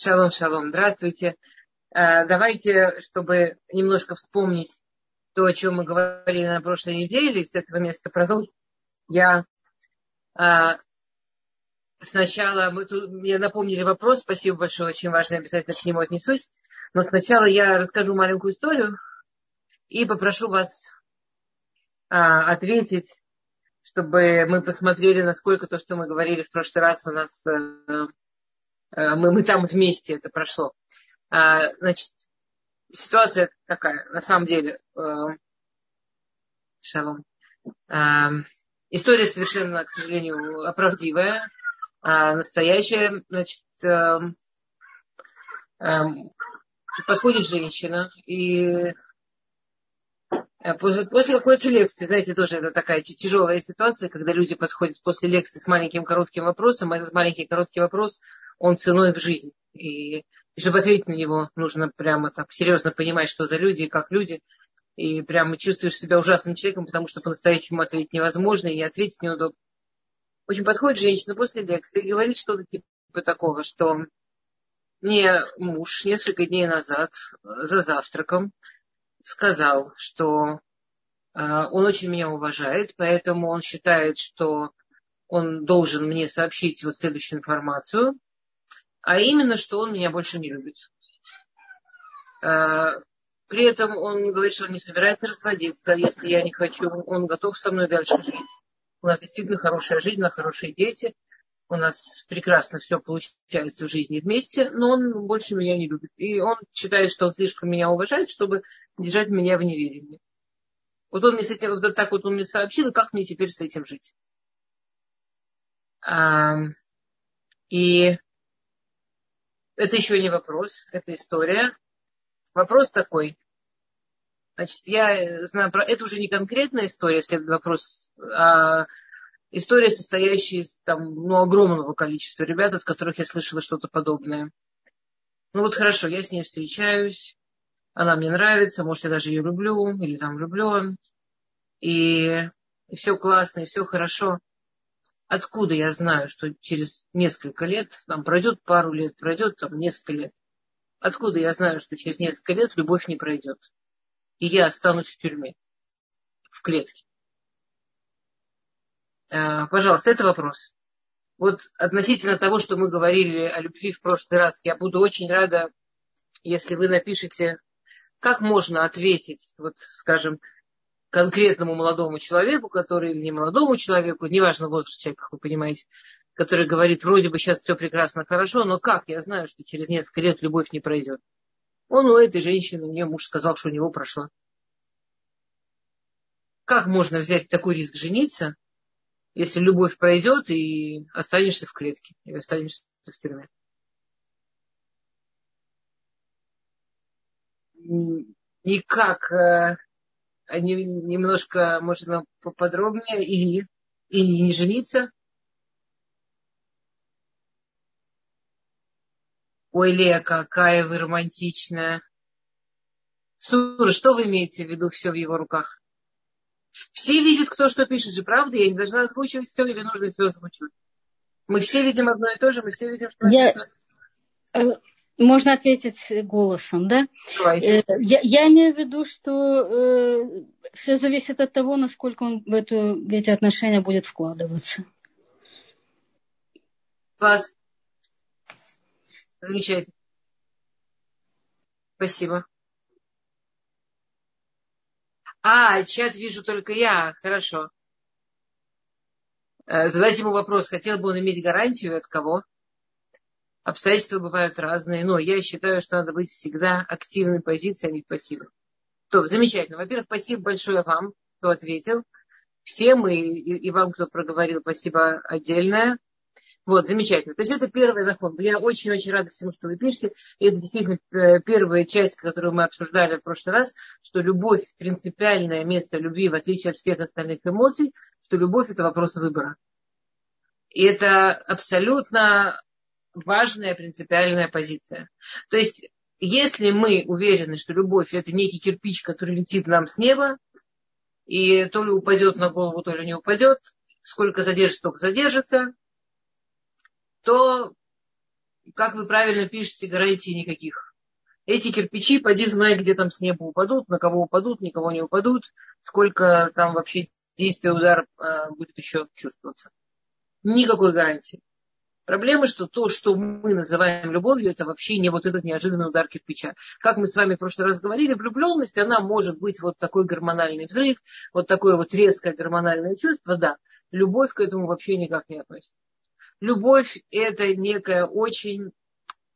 Шалом, шалом. Здравствуйте. Э, давайте, чтобы немножко вспомнить то, о чем мы говорили на прошлой неделе, с этого места продолжить. Я э, сначала, мы тут, мне напомнили вопрос, спасибо большое, очень важно, обязательно к нему отнесусь. Но сначала я расскажу маленькую историю и попрошу вас а, ответить, чтобы мы посмотрели, насколько то, что мы говорили в прошлый раз, у нас э, Э, мы, мы там вместе это прошло. А, значит, ситуация такая, на самом деле, э, шалом. А, история совершенно, к сожалению, оправдивая, а настоящая, значит, э, подходит женщина и После какой-то лекции, знаете, тоже это такая тяжелая ситуация, когда люди подходят после лекции с маленьким коротким вопросом, а этот маленький короткий вопрос он ценой в жизнь. И, и чтобы ответить на него, нужно прямо так серьезно понимать, что за люди и как люди. И прямо чувствуешь себя ужасным человеком, потому что по-настоящему ответить невозможно и ответить неудобно. Очень подходит женщина после лекции и говорит что-то типа такого, что мне муж несколько дней назад за завтраком сказал, что э, он очень меня уважает, поэтому он считает, что он должен мне сообщить вот следующую информацию а именно, что он меня больше не любит. А, при этом он говорит, что он не собирается разводиться, если я не хочу, он готов со мной дальше жить. У нас действительно хорошая жизнь, у нас хорошие дети, у нас прекрасно все получается в жизни вместе, но он больше меня не любит. И он считает, что он слишком меня уважает, чтобы держать меня в неведении. Вот он мне с этим, вот так вот он мне сообщил, как мне теперь с этим жить. А, и это еще не вопрос, это история. Вопрос такой. Значит, я знаю про... Это уже не конкретная история, если вопрос, а история, состоящая из там, ну, огромного количества ребят, от которых я слышала что-то подобное. Ну вот хорошо, я с ней встречаюсь, она мне нравится, может, я даже ее люблю, или там влюблен, и, и все классно, и все хорошо. Откуда я знаю, что через несколько лет, там пройдет пару лет, пройдет там несколько лет. Откуда я знаю, что через несколько лет любовь не пройдет? И я останусь в тюрьме, в клетке. А, пожалуйста, это вопрос. Вот относительно того, что мы говорили о любви в прошлый раз, я буду очень рада, если вы напишите, как можно ответить, вот, скажем, конкретному молодому человеку, который или не молодому человеку, неважно возраст человека, как вы понимаете, который говорит, вроде бы сейчас все прекрасно, хорошо, но как я знаю, что через несколько лет любовь не пройдет? Он у этой женщины, мне муж сказал, что у него прошла. Как можно взять такой риск жениться, если любовь пройдет и останешься в клетке, или останешься в тюрьме? Никак э, немножко, можно поподробнее, и, и не жениться. Ой, Лея, какая вы романтичная. Сура, что вы имеете в виду все в его руках? Все видят, кто что пишет же, правда? Я не должна озвучивать все, или нужно все озвучивать? Мы все видим одно и то же, мы все видим, что Я... Можно ответить голосом, да? Давайте. Э, я, я имею в виду, что э, все зависит от того, насколько он в, эту, в эти отношения будет вкладываться. Класс. Замечательно. Спасибо. А, чат вижу только я. Хорошо. Э, задайте ему вопрос. Хотел бы он иметь гарантию от кого? обстоятельства бывают разные, но я считаю, что надо быть всегда активной позиции, а не пассивной. То, замечательно. Во-первых, спасибо большое вам, кто ответил. Всем и, и, и вам, кто проговорил, спасибо отдельное. Вот, замечательно. То есть это первый закон. Я очень-очень рада всему, что вы пишете. И это действительно э, первая часть, которую мы обсуждали в прошлый раз, что любовь – принципиальное место любви, в отличие от всех остальных эмоций, что любовь – это вопрос выбора. И это абсолютно важная принципиальная позиция. То есть, если мы уверены, что любовь это некий кирпич, который летит нам с неба, и то ли упадет на голову, то ли не упадет, сколько задержится, столько задержится, то как вы правильно пишете, гарантий никаких. Эти кирпичи, поди знай, где там с неба упадут, на кого упадут, никого не упадут, сколько там вообще действия удар э, будет еще чувствоваться. Никакой гарантии. Проблема, что то, что мы называем любовью, это вообще не вот этот неожиданный удар кирпича. Как мы с вами в прошлый раз говорили, влюбленность, она может быть вот такой гормональный взрыв, вот такое вот резкое гормональное чувство, да. Любовь к этому вообще никак не относится. Любовь – это некая очень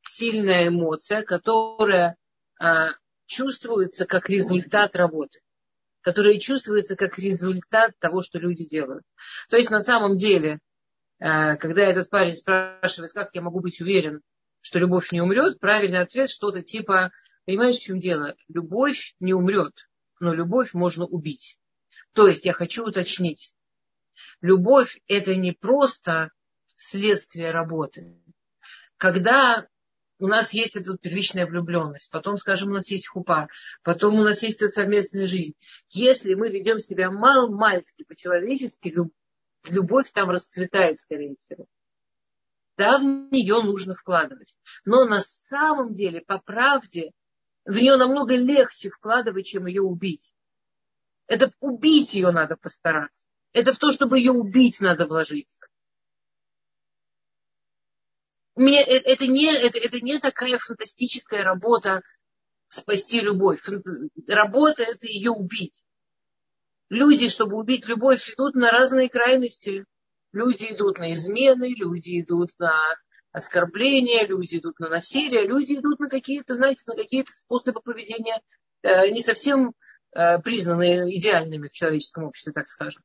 сильная эмоция, которая а, чувствуется как результат работы которая чувствуется как результат того, что люди делают. То есть на самом деле Э, когда этот парень спрашивает, как я могу быть уверен, что любовь не умрет, правильный ответ что-то типа, понимаешь, в чем дело? Любовь не умрет, но любовь можно убить. То есть я хочу уточнить, любовь это не просто следствие работы. Когда у нас есть эта первичная влюбленность, потом, скажем, у нас есть хупа, потом у нас есть эта совместная жизнь. Если мы ведем себя мал-мальски, по-человечески, любовь там расцветает, скорее всего. Да, в нее нужно вкладывать. Но на самом деле, по правде, в нее намного легче вкладывать, чем ее убить. Это убить ее надо постараться. Это в то, чтобы ее убить, надо вложиться. Э, это, не, это, это не такая фантастическая работа спасти любовь. Работа это ее убить. Люди, чтобы убить любовь, идут на разные крайности. Люди идут на измены, люди идут на оскорбления, люди идут на насилие, люди идут на какие-то, знаете, на какие-то способы поведения э, не совсем э, признанные идеальными в человеческом обществе, так скажем.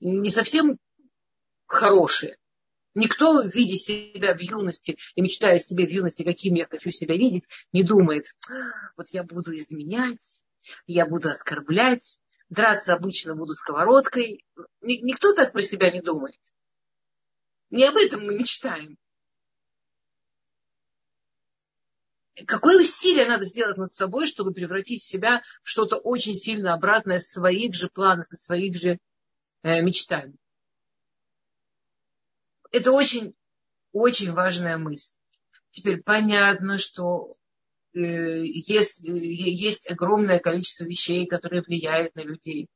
Не совсем хорошие. Никто, видя себя в юности и мечтая о себе в юности, каким я хочу себя видеть, не думает, вот я буду изменять, я буду оскорблять, драться обычно буду сковородкой. Никто так про себя не думает. Не об этом мы мечтаем. Какое усилие надо сделать над собой, чтобы превратить себя в что-то очень сильно обратное своих же планов и своих же э, мечтаний. Это очень, очень важная мысль. Теперь понятно, что Э, есть, есть огромное количество вещей, которые влияют на людей.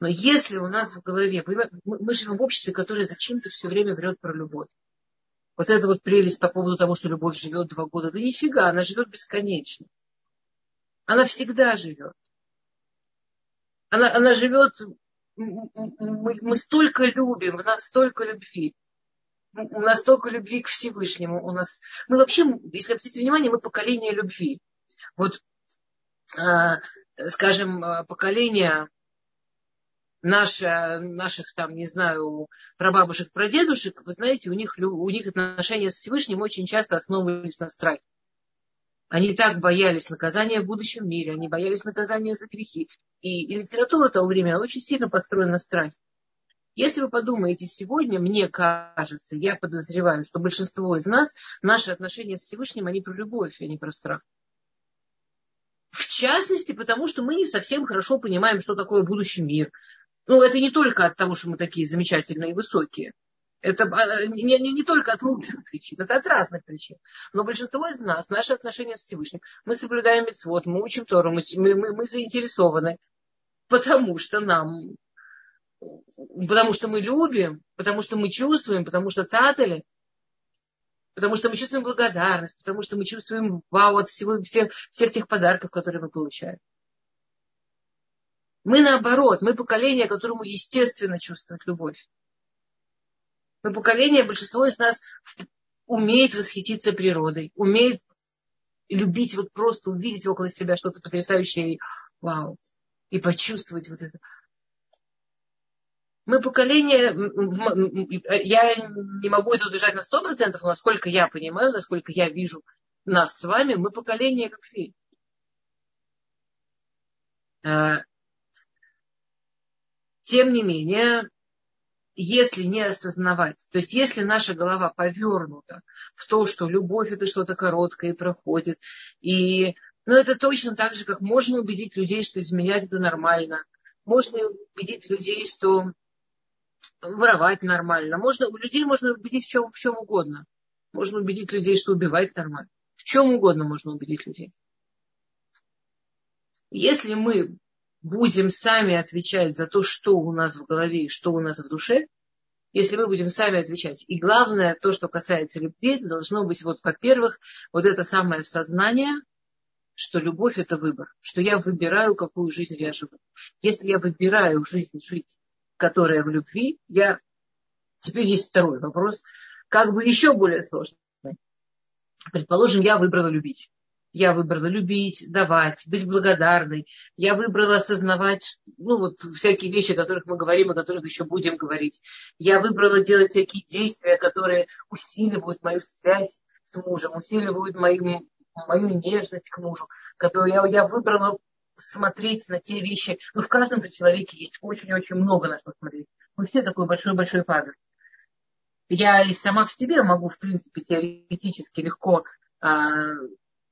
Но если у нас в голове, мы живем в обществе, которое зачем-то все время врет про любовь. Вот это вот прелесть по поводу того, что любовь живет два года. Да нифига, она живет бесконечно. Она всегда живет. Она, она живет, мы, мы столько любим, в нас столько любви у нас столько любви к Всевышнему. У нас, мы вообще, если обратите внимание, мы поколение любви. Вот, а, скажем, поколение наше, наших там, не знаю, прабабушек, прадедушек, вы знаете, у них, у них отношения с Всевышним очень часто основывались на страхе. Они так боялись наказания в будущем мире, они боялись наказания за грехи. И, и литература того времени очень сильно построена на страхе. Если вы подумаете сегодня, мне кажется, я подозреваю, что большинство из нас, наши отношения с Всевышним, они про любовь, а не про страх. В частности, потому что мы не совсем хорошо понимаем, что такое будущий мир. Ну, это не только от того, что мы такие замечательные и высокие. Это а, не, не, не только от лучших причин, это от разных причин. Но большинство из нас, наши отношения с Всевышним, мы соблюдаем мецвод, мы учим Тору, мы, мы, мы заинтересованы, потому что нам потому что мы любим, потому что мы чувствуем, потому что татали, потому что мы чувствуем благодарность, потому что мы чувствуем вау от всего, всех, всех тех подарков, которые мы получаем. Мы наоборот, мы поколение, которому естественно чувствовать любовь. Мы поколение, большинство из нас умеет восхититься природой, умеет любить, вот просто увидеть около себя что-то потрясающее и вау, и почувствовать вот это. Мы поколение, я не могу это удержать на сто процентов, но насколько я понимаю, насколько я вижу нас с вами, мы поколение любви. А, тем не менее, если не осознавать, то есть если наша голова повернута в то, что любовь это что-то короткое и проходит, и ну, это точно так же, как можно убедить людей, что изменять это нормально, можно убедить людей, что воровать нормально. Можно, у людей можно убедить в чем, в чем угодно. Можно убедить людей, что убивать нормально. В чем угодно можно убедить людей. Если мы будем сами отвечать за то, что у нас в голове и что у нас в душе, если мы будем сами отвечать. И главное, то, что касается любви, это должно быть, вот, во-первых, вот это самое сознание, что любовь – это выбор, что я выбираю, какую жизнь я живу. Если я выбираю жизнь жить, которая в любви, я... Теперь есть второй вопрос, как бы еще более сложный. Предположим, я выбрала любить. Я выбрала любить, давать, быть благодарной. Я выбрала осознавать, ну вот всякие вещи, о которых мы говорим, о которых еще будем говорить. Я выбрала делать всякие действия, которые усиливают мою связь с мужем, усиливают мою, мою нежность к мужу. Которую я, я выбрала смотреть на те вещи. Ну, в каждом же человеке есть очень-очень много на что смотреть. Мы все такой большой-большой пазл. Я и сама в себе могу, в принципе, теоретически легко а,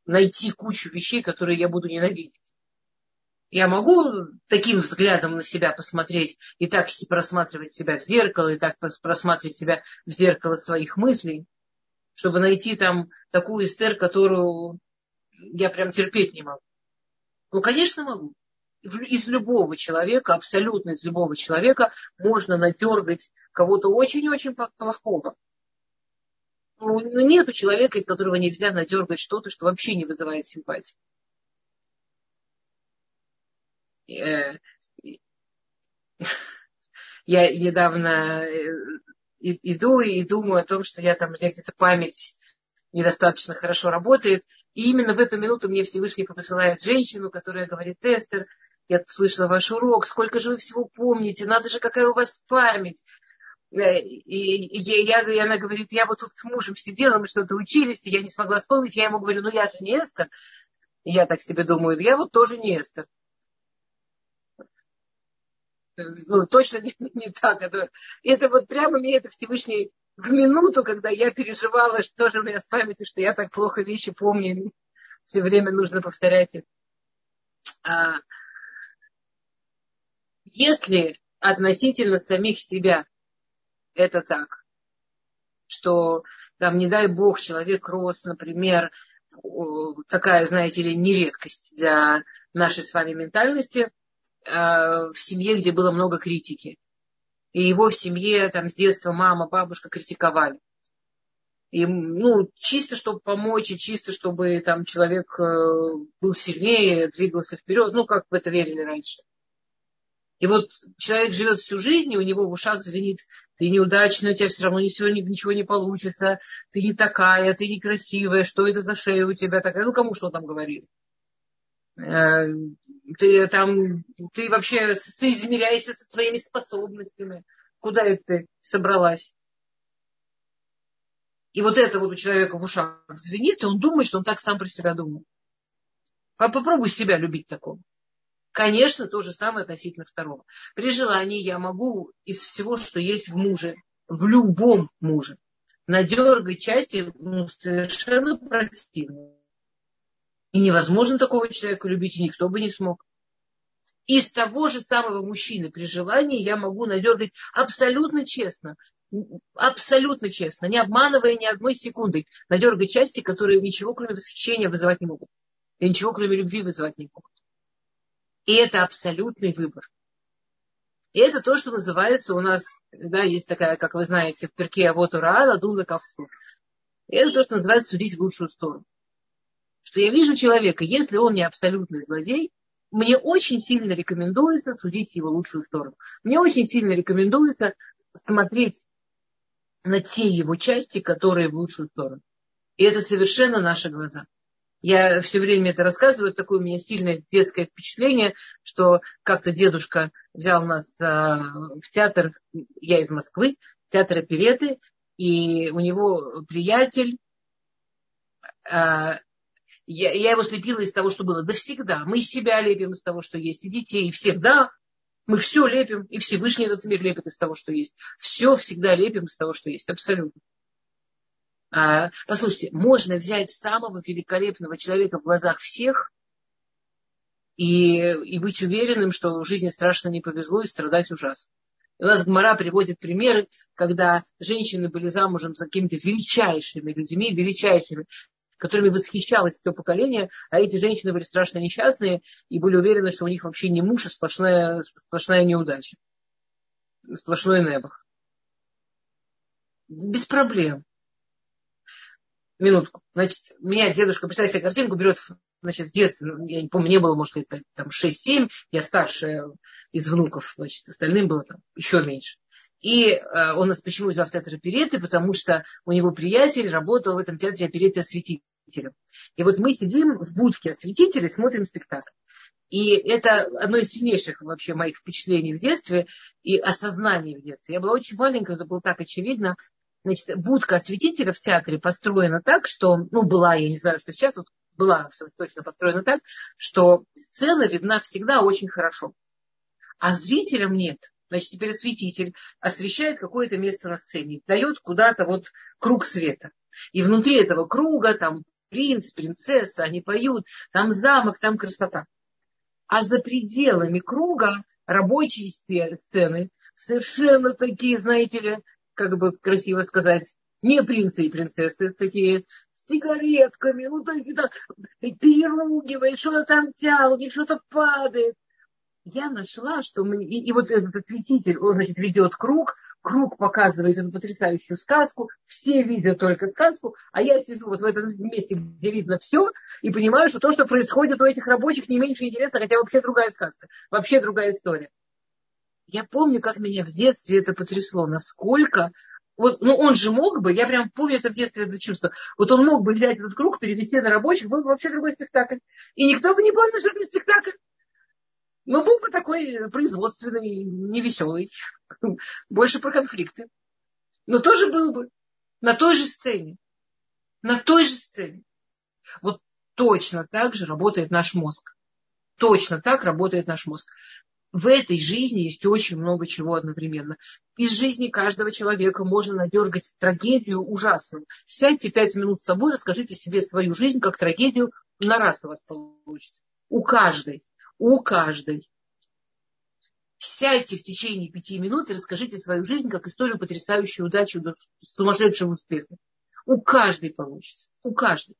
найти кучу вещей, которые я буду ненавидеть. Я могу таким взглядом на себя посмотреть и так просматривать себя в зеркало, и так просматривать себя в зеркало своих мыслей, чтобы найти там такую эстер, которую я прям терпеть не могу. Ну, конечно, могу. Из любого человека, абсолютно из любого человека можно надергать кого-то очень-очень плохого. Ну, ну, нет человека, из которого нельзя надергать что-то, что вообще не вызывает симпатии. Э, я недавно э, иду и думаю о том, что я там, где-то память недостаточно хорошо работает. И именно в эту минуту мне Всевышний посылает женщину, которая говорит, Эстер, я слышала ваш урок, сколько же вы всего помните, надо же, какая у вас память. Э, и, и, я, и она говорит, я вот тут с мужем сидела, мы что-то учились, и я не смогла вспомнить. Я ему говорю, ну я же не Эстер. И я так себе думаю, я вот тоже не Эстер. Ну, точно не, не так. Это, это вот прямо мне это Всевышний в минуту, когда я переживала, что же у меня с памятью, что я так плохо вещи помню, все время нужно повторять это. А, если относительно самих себя это так. Что там, не дай бог, человек рос, например, такая, знаете ли, нередкость для нашей с вами ментальности, в семье, где было много критики. И его в семье там с детства мама, бабушка критиковали. И, ну, чисто, чтобы помочь, и чисто, чтобы там человек э, был сильнее, двигался вперед, ну, как в это верили раньше. И вот человек живет всю жизнь, и у него в ушах звенит, ты неудачная, у тебя все равно сегодня ничего не получится, ты не такая, ты некрасивая, что это за шея у тебя такая, ну кому что там говорит. Э, ты там, ты вообще соизмеряешься со своими способностями, куда это ты собралась. И вот это вот у человека в ушах звенит, и он думает, что он так сам про себя думает. Попробуй себя любить такого. Конечно, то же самое относительно второго. При желании я могу из всего, что есть в муже, в любом муже, надергать части ну, совершенно противные. И невозможно такого человека любить, и никто бы не смог. Из того же самого мужчины при желании я могу надергать абсолютно честно, абсолютно честно, не обманывая ни одной секунды, надергать части, которые ничего кроме восхищения вызывать не могут. И ничего кроме любви вызывать не могут. И это абсолютный выбор. И это то, что называется у нас, да, есть такая, как вы знаете, в перке вот ура, ковсу. И это то, что называется судить в лучшую сторону. Что я вижу человека, если он не абсолютный злодей, мне очень сильно рекомендуется судить его лучшую сторону. Мне очень сильно рекомендуется смотреть на те его части, которые в лучшую сторону. И это совершенно наши глаза. Я все время это рассказываю, такое у меня сильное детское впечатление, что как-то дедушка взял нас а, в театр, я из Москвы, театр опереты, и у него приятель, а, я, я его слепила из того, что было. Да всегда. Мы себя лепим из того, что есть, и детей, и всегда. Мы все лепим, и Всевышний этот мир лепит из того, что есть. Все всегда лепим из того, что есть. Абсолютно. А, послушайте, можно взять самого великолепного человека в глазах всех и, и быть уверенным, что в жизни страшно не повезло и страдать ужасно. У нас Гмара приводит примеры, когда женщины были замужем за какими-то величайшими людьми, величайшими, которыми восхищалось все поколение, а эти женщины были страшно несчастные и были уверены, что у них вообще не муж, а сплошная, сплошная неудача. Сплошной небах. Без проблем. Минутку. Значит, меня дедушка, представьте себе картинку, берет значит, в детстве, ну, я не помню, мне было, может, лет там 6-7, я старшая из внуков, значит, остальным было там еще меньше. И э, он нас почему взял в театр опереты, потому что у него приятель работал в этом театре опереты осветителем. И вот мы сидим в будке осветителя и смотрим спектакль. И это одно из сильнейших вообще моих впечатлений в детстве и осознаний в детстве. Я была очень маленькая, это было так очевидно. Значит, будка осветителя в театре построена так, что, ну, была, я не знаю, что сейчас, вот была точно построена так, что сцена видна всегда очень хорошо. А зрителям нет. Значит, теперь осветитель освещает какое-то место на сцене, дает куда-то вот круг света. И внутри этого круга там принц, принцесса, они поют, там замок, там красота. А за пределами круга рабочие сцены совершенно такие, знаете ли, как бы красиво сказать, не принцы и принцессы, такие с сигаретками, ну так, так переругивает, что-то там тянут, что-то падает. Я нашла, что мы, и, и вот этот осветитель, он, значит, ведет круг, круг показывает эту потрясающую сказку, все видят только сказку, а я сижу вот в этом месте, где видно все, и понимаю, что то, что происходит у этих рабочих, не меньше интересно, хотя вообще другая сказка, вообще другая история. Я помню, как меня в детстве это потрясло, насколько вот, ну, он же мог бы, я прям помню это в детстве, это чувство, вот он мог бы взять этот круг, перевести на рабочих, был бы вообще другой спектакль. И никто бы не понял, что это спектакль. Но был бы такой производственный, невеселый, больше про конфликты. Но тоже был бы на той же сцене. На той же сцене. Вот точно так же работает наш мозг. Точно так работает наш мозг в этой жизни есть очень много чего одновременно. Из жизни каждого человека можно надергать трагедию ужасную. Сядьте пять минут с собой, расскажите себе свою жизнь как трагедию, на раз у вас получится. У каждой. У каждой. Сядьте в течение пяти минут и расскажите свою жизнь как историю потрясающей удачи, сумасшедшего успеха. У каждой получится. У каждой.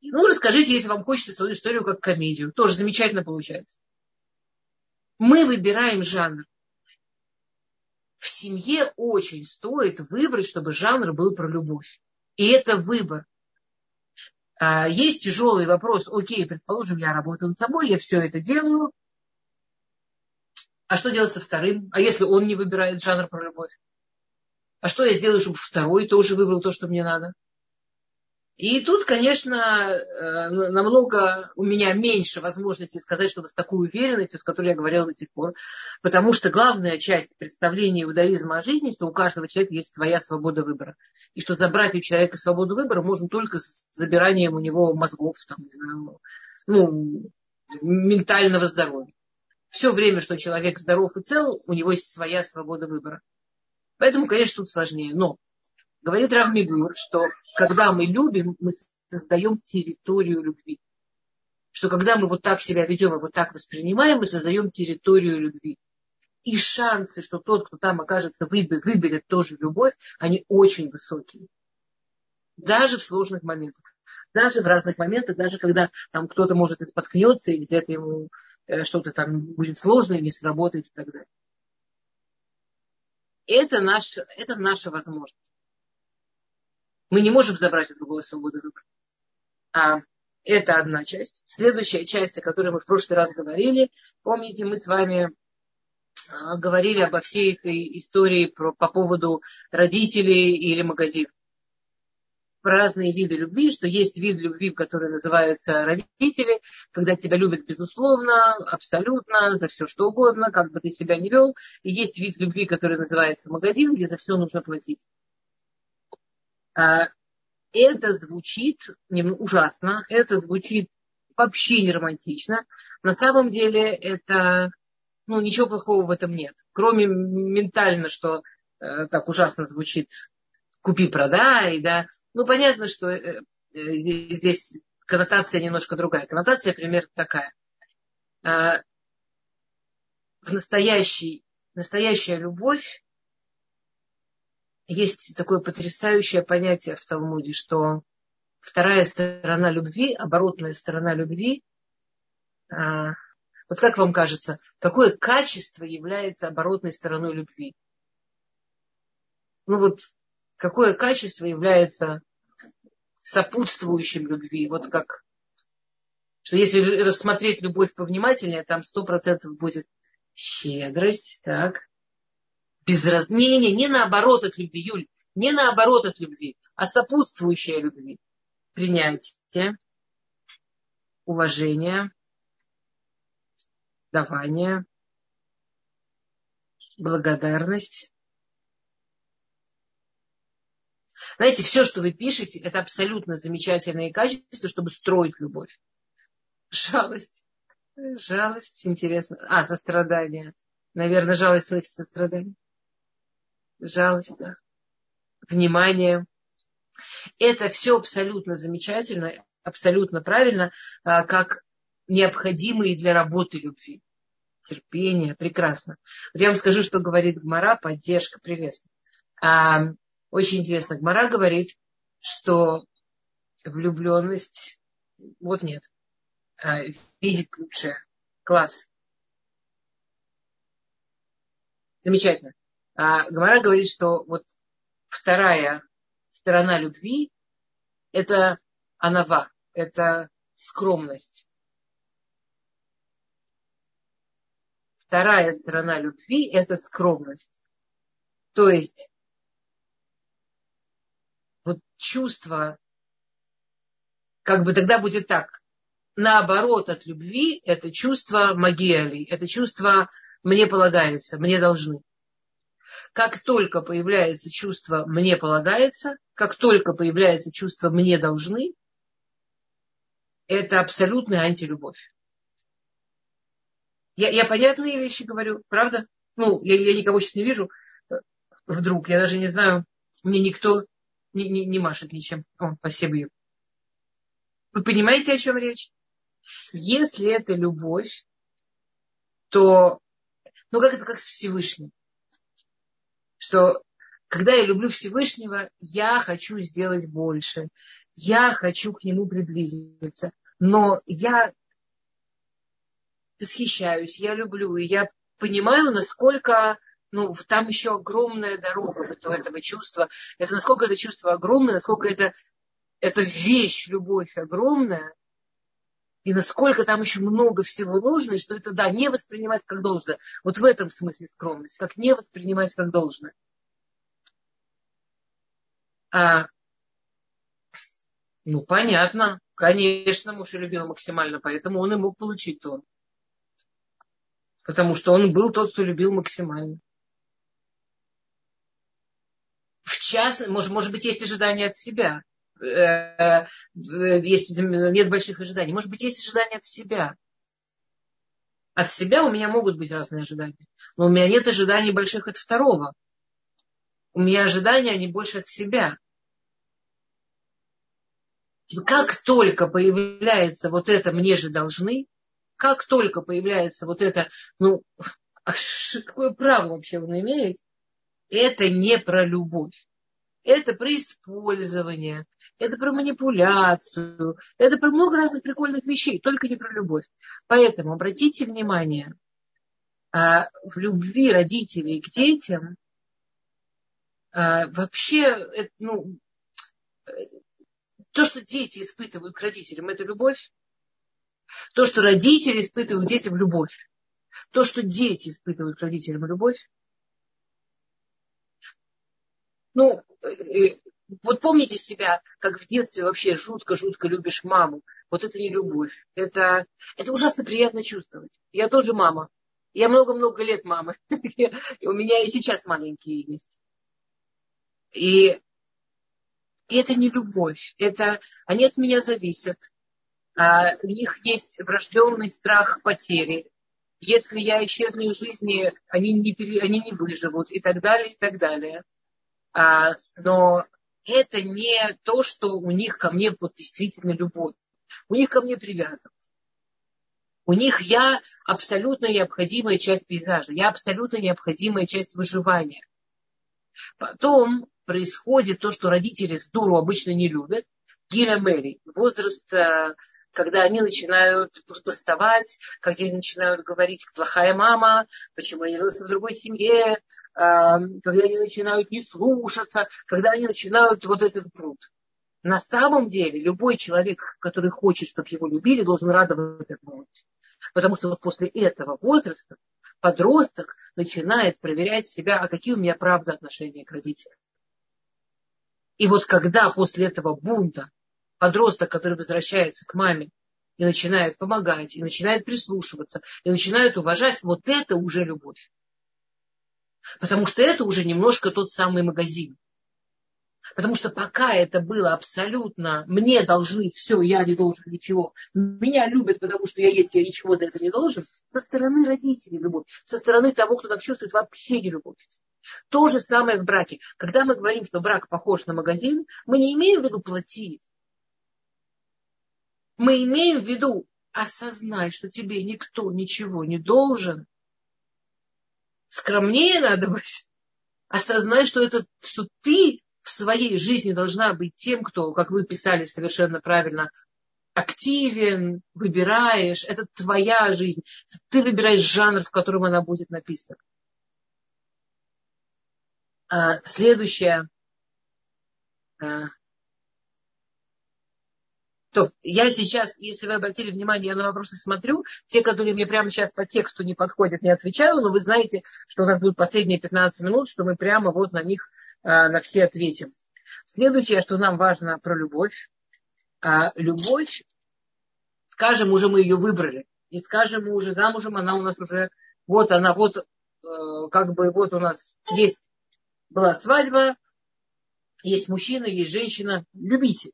Ну, расскажите, если вам хочется свою историю как комедию. Тоже замечательно получается. Мы выбираем жанр. В семье очень стоит выбрать, чтобы жанр был про любовь. И это выбор. А, есть тяжелый вопрос. Окей, предположим, я работаю над собой, я все это делаю. А что делать со вторым? А если он не выбирает жанр про любовь? А что я сделаю, чтобы второй тоже выбрал то, что мне надо? И тут, конечно, э, намного у меня меньше возможности сказать что-то с такой уверенностью, с которой я говорила до сих пор. Потому что главная часть представления иудаизма о жизни, что у каждого человека есть своя свобода выбора. И что забрать у человека свободу выбора можно только с забиранием у него мозгов, там, не знаю, ну, ментального здоровья. Все время, что человек здоров и цел, у него есть своя свобода выбора. Поэтому, конечно, тут сложнее. Но Говорит Равмигур, что когда мы любим, мы создаем территорию любви. Что когда мы вот так себя ведем и вот так воспринимаем, мы создаем территорию любви. И шансы, что тот, кто там окажется, выберет тоже любовь, они очень высокие. Даже в сложных моментах. Даже в разных моментах, даже когда там кто-то может и споткнется, и где-то ему э, что-то там будет сложно, и не сработает и так далее. Это, наш, это наша возможность. Мы не можем забрать у другого свободу выбора. А это одна часть. Следующая часть, о которой мы в прошлый раз говорили, помните, мы с вами а, говорили обо всей этой истории про, по поводу родителей или магазинов. Про разные виды любви, что есть вид любви, который называется родители, когда тебя любят безусловно, абсолютно, за все что угодно, как бы ты себя не вел. И есть вид любви, который называется магазин, где за все нужно платить. А, это звучит ужасно, это звучит вообще не романтично. На самом деле это, ну, ничего плохого в этом нет. Кроме ментально, что э, так ужасно звучит купи-продай, да. Ну, понятно, что э, э, здесь коннотация немножко другая. Коннотация примерно такая. Э, в настоящей настоящая любовь, есть такое потрясающее понятие в Талмуде, что вторая сторона любви, оборотная сторона любви, а, вот как вам кажется, какое качество является оборотной стороной любви? Ну вот, какое качество является сопутствующим любви? Вот как, что если рассмотреть любовь повнимательнее, там сто процентов будет щедрость, так, безраз... Не, не, не, не наоборот от любви, Юль, не наоборот от любви, а сопутствующая любви. Принятие, уважение, давание, благодарность. Знаете, все, что вы пишете, это абсолютно замечательные качества, чтобы строить любовь. Жалость. Жалость, интересно. А, сострадание. Наверное, жалость в смысле сострадания да. внимание. Это все абсолютно замечательно, абсолютно правильно, а, как необходимые для работы любви. Терпение, прекрасно. Вот я вам скажу, что говорит Гмара, поддержка, приветствую. А, очень интересно, Гмара говорит, что влюбленность, вот нет, а, видит лучше. Класс. Замечательно. А Гамара говорит, что вот вторая сторона любви – это анава, это скромность. Вторая сторона любви – это скромность. То есть вот чувство, как бы тогда будет так, наоборот от любви – это чувство магиали, это чувство мне полагается, мне должны. Как только появляется чувство «мне полагается», как только появляется чувство «мне должны», это абсолютная антилюбовь. Я, я понятные вещи говорю, правда? Ну, я, я никого сейчас не вижу вдруг, я даже не знаю, мне никто не, не, не машет ничем. О, спасибо, Юр. Вы понимаете, о чем речь? Если это любовь, то, ну как это как с Всевышним? Что когда я люблю Всевышнего, я хочу сделать больше. Я хочу к нему приблизиться. Но я восхищаюсь, я люблю, и я понимаю, насколько ну, там еще огромная дорога до этого чувства. Это насколько это чувство огромное, насколько это, это вещь, любовь огромная, и насколько там еще много всего нужно, и что это, да, не воспринимать как должное. Вот в этом смысле скромность, как не воспринимать как должное. А, ну, понятно. Конечно, муж любил максимально, поэтому он и мог получить то. Потому что он был тот, кто любил максимально. В частности, может, может быть, есть ожидания от себя. Э, есть, нет больших ожиданий. Может быть, есть ожидания от себя. От себя у меня могут быть разные ожидания. Но у меня нет ожиданий больших от второго. У меня ожидания, они больше от себя. Как только появляется вот это «мне же должны», как только появляется вот это, ну, а какое право вообще он имеет, это не про любовь. Это про использование, это про манипуляцию, это про много разных прикольных вещей, только не про любовь. Поэтому обратите внимание, а, в любви родителей к детям а, вообще, ну, то, что дети испытывают к родителям, это любовь. То, что родители испытывают к детям, любовь. То, что дети испытывают к родителям, любовь. Ну, э, э, вот помните себя, как в детстве вообще жутко-жутко любишь маму. Вот это не любовь. Это, это ужасно приятно чувствовать. Я тоже мама. Я много-много лет мама. У меня и сейчас маленькие есть. И, и это не любовь. Это они от меня зависят. А, у них есть врожденный страх потери. Если я исчезну из жизни, они не, они не выживут и так далее, и так далее. А, но это не то, что у них ко мне вот действительно любовь. У них ко мне привязанность. У них я абсолютно необходимая часть пейзажа, я абсолютно необходимая часть выживания. Потом происходит то, что родители с дуру обычно не любят. Гиля Мэри, возраст, э, когда они начинают пустовать, когда они начинают говорить, плохая мама, почему я родился в другой семье, когда они начинают не слушаться, когда они начинают вот этот пруд. На самом деле любой человек, который хочет, чтобы его любили, должен радоваться этому. Потому что вот после этого возраста подросток начинает проверять себя, а какие у меня правда отношения к родителям. И вот когда после этого бунта подросток, который возвращается к маме и начинает помогать, и начинает прислушиваться, и начинает уважать, вот это уже любовь. Потому что это уже немножко тот самый магазин. Потому что пока это было абсолютно, мне должны все, я не должен ничего, меня любят, потому что я есть, я ничего за это не должен, со стороны родителей любовь, со стороны того, кто так чувствует, вообще не любовь. То же самое в браке. Когда мы говорим, что брак похож на магазин, мы не имеем в виду платить. Мы имеем в виду осознать, что тебе никто ничего не должен. Скромнее надо быть. Осознать, что, это, что ты в своей жизни должна быть тем, кто, как вы писали совершенно правильно, активен, выбираешь, это твоя жизнь. Ты выбираешь жанр, в котором она будет написана. А, следующее. То, я сейчас, если вы обратили внимание, я на вопросы смотрю. Те, которые мне прямо сейчас по тексту не подходят, не отвечаю, но вы знаете, что у нас будет последние 15 минут, что мы прямо вот на них а, на все ответим. Следующее, что нам важно про любовь. А, любовь, скажем, уже мы ее выбрали. И скажем, мы уже замужем, она у нас уже, вот она, вот, э, как бы, вот у нас есть, была свадьба, есть мужчина, есть женщина, любите.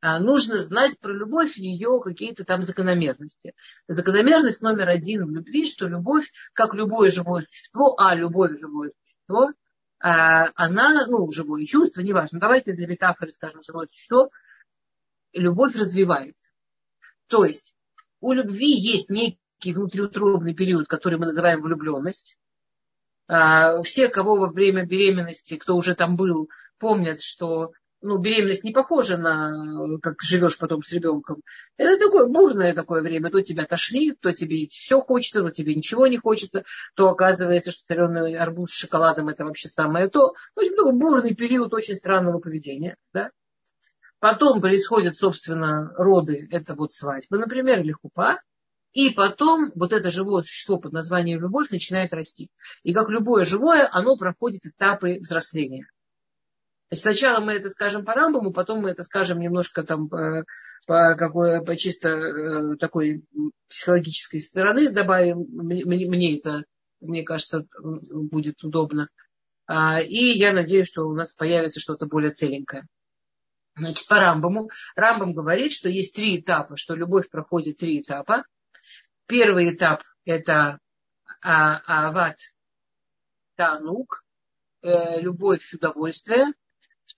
А нужно знать про любовь ее какие-то там закономерности. Закономерность номер один в любви, что любовь, как любое живое существо, а любое живое существо – а, она, ну, живое чувство, неважно, давайте для метафоры скажем живое существо, любовь развивается. То есть у любви есть некий внутриутробный период, который мы называем влюбленность. А, все, кого во время беременности, кто уже там был, помнят, что ну, беременность не похожа на, как живешь потом с ребенком. Это такое бурное такое время. То тебя тошнит, то тебе все хочется, то тебе ничего не хочется, то оказывается, что соленый арбуз с шоколадом это вообще самое то. В общем, такой бурный период очень странного поведения. Да? Потом происходят, собственно, роды, это вот свадьба, например, или хупа. И потом вот это живое существо под названием любовь начинает расти. И как любое живое, оно проходит этапы взросления. Сначала мы это скажем по Рамбаму, потом мы это скажем немножко там по, по, какой, по чисто э, такой психологической стороны добавим. Мне, мне это, мне кажется, будет удобно. А, и я надеюсь, что у нас появится что-то более целенькое. Значит, по Рамбаму. Рамбам говорит, что есть три этапа, что любовь проходит три этапа. Первый этап – это а, Ават Танук, э, любовь, удовольствие –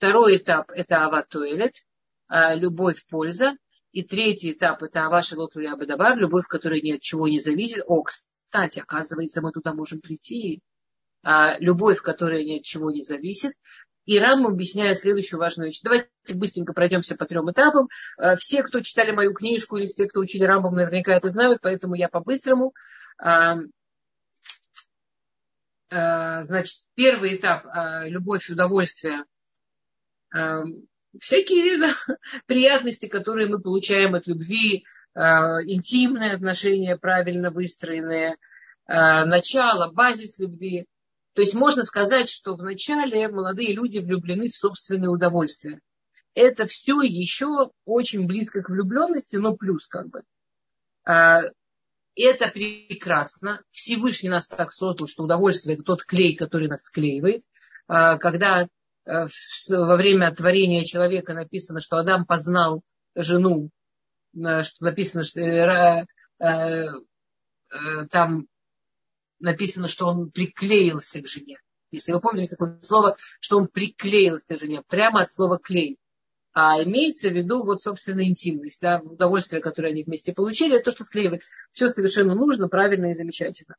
Второй этап – это аватуэлет, а, любовь, польза. И третий этап – это аваша лотуя абадабар, любовь, которая ни от чего не зависит. О, кстати, оказывается, мы туда можем прийти. А, любовь, которая ни от чего не зависит. И Рам объясняет следующую важную вещь. Давайте быстренько пройдемся по трем этапам. А, все, кто читали мою книжку, или все, кто учили Рамбом, наверняка это знают, поэтому я по-быстрому. Значит, первый этап – любовь, удовольствие – всякие да, приятности, которые мы получаем от любви, э, интимные отношения, правильно выстроенные, э, начало, базис любви. То есть можно сказать, что вначале молодые люди влюблены в собственное удовольствие. Это все еще очень близко к влюбленности, но плюс как бы. Э, это прекрасно. Всевышний нас так создал, что удовольствие это тот клей, который нас склеивает. Когда во время творения человека написано, что Адам познал жену, э, что написано, что э, там написано, что он приклеился к жене. Если вы помните такое слово, что он приклеился к жене, прямо от слова клей. а имеется в виду вот, собственно, интимность, да, удовольствие, которое они вместе получили, это то, что склеивает. Все совершенно нужно, правильно и замечательно.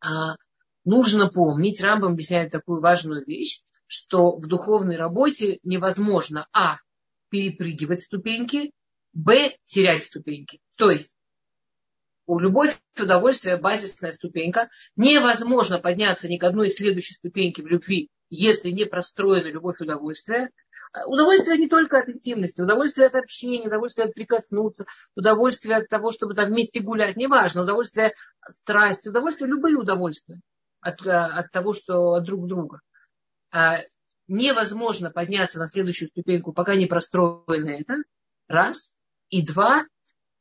А нужно помнить, Рамбам объясняет такую важную вещь, что в духовной работе невозможно, а, перепрыгивать ступеньки, б, терять ступеньки. То есть у любовь удовольствие базисная ступенька. Невозможно подняться ни к одной из следующей ступеньки в любви, если не простроена любовь удовольствия. Удовольствие не только от интимности, удовольствие от общения, удовольствие от прикоснуться, удовольствие от того, чтобы там вместе гулять, неважно, удовольствие от страсти, удовольствие, любые удовольствия от, от того, что от друг друга. А невозможно подняться на следующую ступеньку, пока не простроено это. Раз. И два.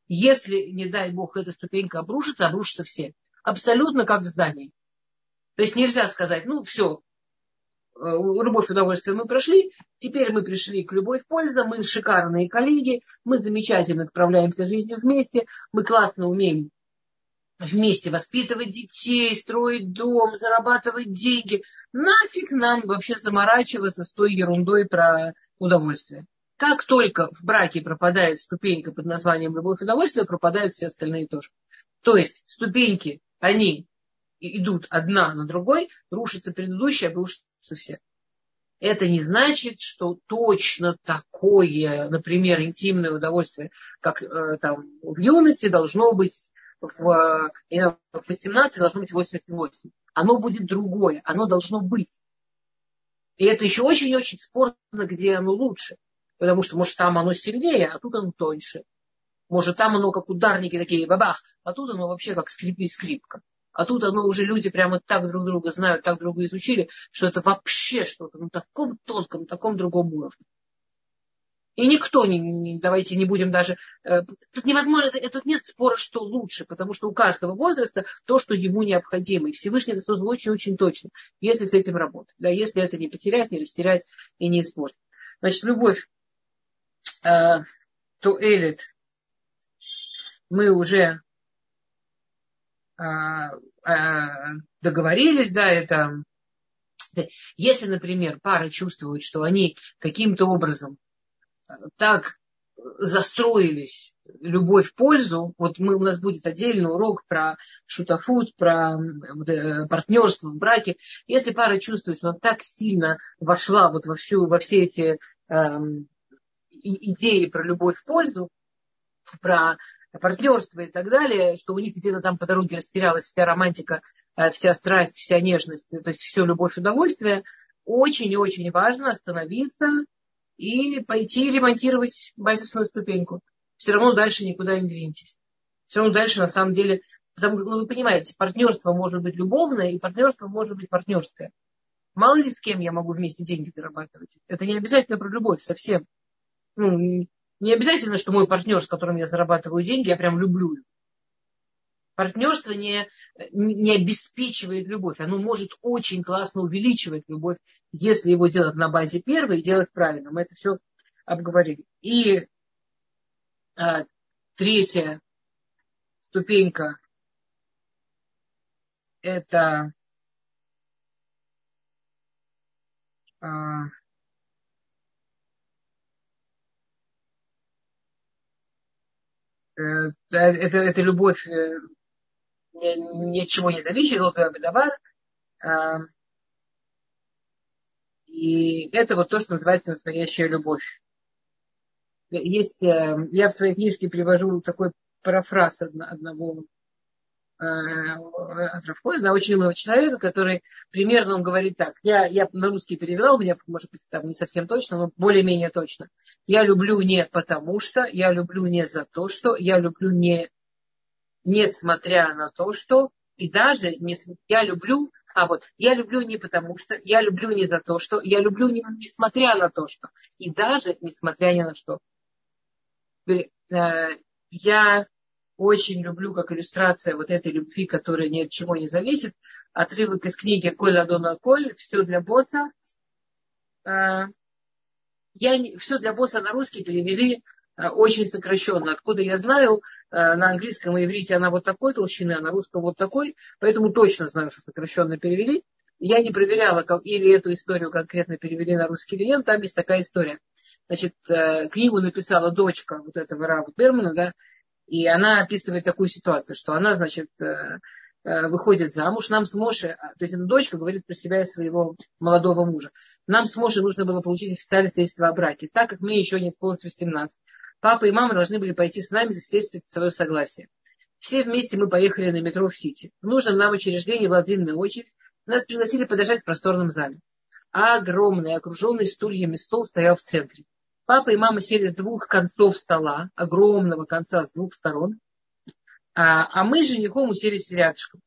Если, не дай бог, эта ступенька обрушится, обрушатся все. Абсолютно как в здании. То есть нельзя сказать, ну все, э, любовь и удовольствие мы прошли, теперь мы пришли к любовь польза, мы шикарные коллеги, мы замечательно справляемся жизнью вместе, мы классно умеем вместе воспитывать детей, строить дом, зарабатывать деньги. Нафиг нам вообще заморачиваться с той ерундой про удовольствие. Как только в браке пропадает ступенька под названием любовь и удовольствие, пропадают все остальные тоже. То есть ступеньки, они идут одна на другой, рушится предыдущая, рушатся все. Это не значит, что точно такое, например, интимное удовольствие, как э, там в юности, должно быть в, в 18 должно быть 88. Оно будет другое, оно должно быть. И это еще очень-очень спорно, где оно лучше. Потому что, может, там оно сильнее, а тут оно тоньше. Может, там оно как ударники такие, бабах, а тут оно вообще как скрипи скрипка. А тут оно уже люди прямо так друг друга знают, так друга изучили, что это вообще что-то на таком тонком, на таком другом уровне. И никто не, не давайте не будем даже... Э, тут невозможно, это, тут нет спора, что лучше, потому что у каждого возраста то, что ему необходимо. И Всевышний это создал очень-очень точно, если с этим работать. Да, если это не потерять, не растерять и не испортить. Значит, любовь э, то Элит мы уже э, э, договорились, да, это если, например, пара чувствует, что они каким-то образом так застроились любовь в пользу. Вот мы, у нас будет отдельный урок про шутафут, про э, партнерство в браке. Если пара чувствует, что она так сильно вошла вот во, всю, во все эти эм, идеи про любовь в пользу, про партнерство и так далее, что у них где-то там по дороге растерялась вся романтика, э, вся страсть, вся нежность, то есть все любовь, удовольствие, очень и очень важно остановиться и пойти ремонтировать базисную ступеньку. Все равно дальше никуда не двинетесь. Все равно дальше на самом деле, потому что, ну, вы понимаете, партнерство может быть любовное, и партнерство может быть партнерское. Мало ли с кем я могу вместе деньги зарабатывать. Это не обязательно про любовь совсем. Ну, не обязательно, что мой партнер, с которым я зарабатываю деньги, я прям люблю Партнерство не, не обеспечивает любовь. Оно может очень классно увеличивать любовь, если его делать на базе первой и делать правильно. Мы это все обговорили. И а, третья ступенька это а, э, это, это любовь ничего не зависит, Бедавар. А, и это вот то, что называется настоящая любовь. Есть, э, я в своей книжке привожу такой парафраз одного э, от Равкоина, очень умного человека, который примерно он говорит так. Я, я на русский перевела, у меня, может быть, там не совсем точно, но более-менее точно. Я люблю не потому что, я люблю не за то, что, я люблю не несмотря на то, что и даже не, я люблю, а вот я люблю не потому что, я люблю не за то, что, я люблю не, несмотря на то, что, и даже несмотря ни на что. Э, я очень люблю как иллюстрация вот этой любви, которая ни от чего не зависит, отрывок из книги Коль Адона Коль, все для босса. Э, я, все для босса на русский перевели очень сокращенно. Откуда я знаю, э, на английском и иврите она вот такой толщины, а на русском вот такой, поэтому точно знаю, что сокращенно перевели. Я не проверяла, как, или эту историю конкретно перевели на русский или нет, там есть такая история. Значит, э, книгу написала дочка вот этого Раба Бермана, да, и она описывает такую ситуацию, что она, значит, э, э, выходит замуж, нам с Моше, а, то есть эта дочка говорит про себя и своего молодого мужа, нам с Моше нужно было получить официальное свидетельство о браке, так как мне еще не исполнилось 18. Папа и мама должны были пойти с нами засвидетельствовать свое согласие. Все вместе мы поехали на метро в Сити. В нужном нам учреждении была длинная очередь. Нас пригласили подождать в просторном зале. огромный, окруженный стульями стол стоял в центре. Папа и мама сели с двух концов стола, огромного конца с двух сторон, а, а мы с женихом уселись рядышком.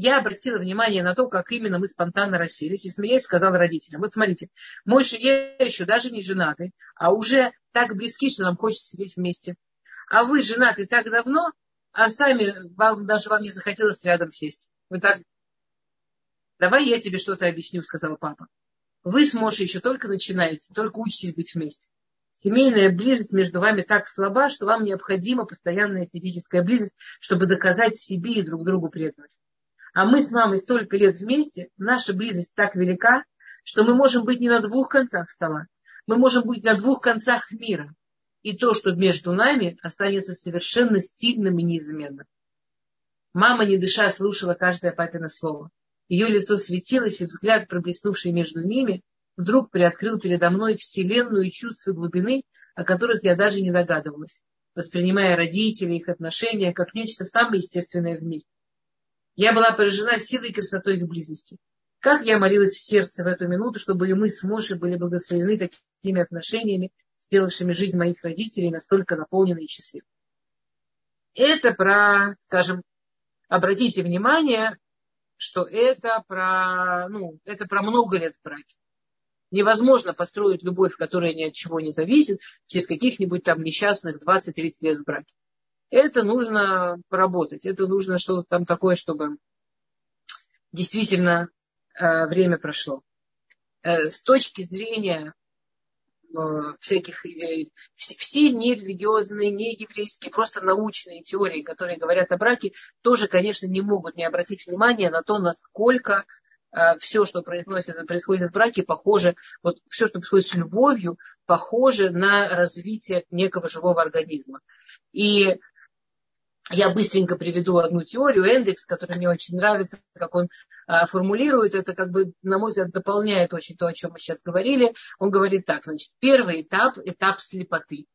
Я обратила внимание на то, как именно мы спонтанно расселись, и смеясь сказала родителям, вот смотрите, мой я еще даже не женатый, а уже так близки, что нам хочется сидеть вместе. А вы женаты так давно, а сами вам, даже вам не захотелось рядом сесть. Вы так... Давай я тебе что-то объясню, сказал папа. Вы с Мошей еще только начинаете, только учитесь быть вместе. Семейная близость между вами так слаба, что вам необходима постоянная физическая близость, чтобы доказать себе и друг другу преданность. А мы с мамой столько лет вместе, наша близость так велика, что мы можем быть не на двух концах стола, мы можем быть на двух концах мира. И то, что между нами, останется совершенно сильным и неизменным. Мама, не дыша, слушала каждое папино слово. Ее лицо светилось, и взгляд, проблеснувший между ними, вдруг приоткрыл передо мной вселенную и чувства глубины, о которых я даже не догадывалась, воспринимая родителей, их отношения, как нечто самое естественное в мире. Я была поражена силой и красотой их близости. Как я молилась в сердце в эту минуту, чтобы и мы с Мошей были благословены такими отношениями, сделавшими жизнь моих родителей настолько наполненной и счастливой. Это про, скажем, обратите внимание, что это про, ну, это про много лет в браке. Невозможно построить любовь, которая ни от чего не зависит, через каких-нибудь там несчастных 20-30 лет в браке. Это нужно поработать, это нужно что-то там такое, чтобы действительно э, время прошло. Э, с точки зрения Э, всяких, все нерелигиозные, не еврейские, просто научные теории, которые говорят о браке, тоже, конечно, не могут не обратить внимание на то, насколько все, что происходит, происходит в браке, похоже, вот все, что происходит с любовью, похоже на развитие некого живого организма. И я быстренько приведу одну теорию, Эндекс, которая мне очень нравится, как он а, формулирует. Это, как бы, на мой взгляд, дополняет очень то, о чем мы сейчас говорили. Он говорит так, значит, первый этап – этап слепоты.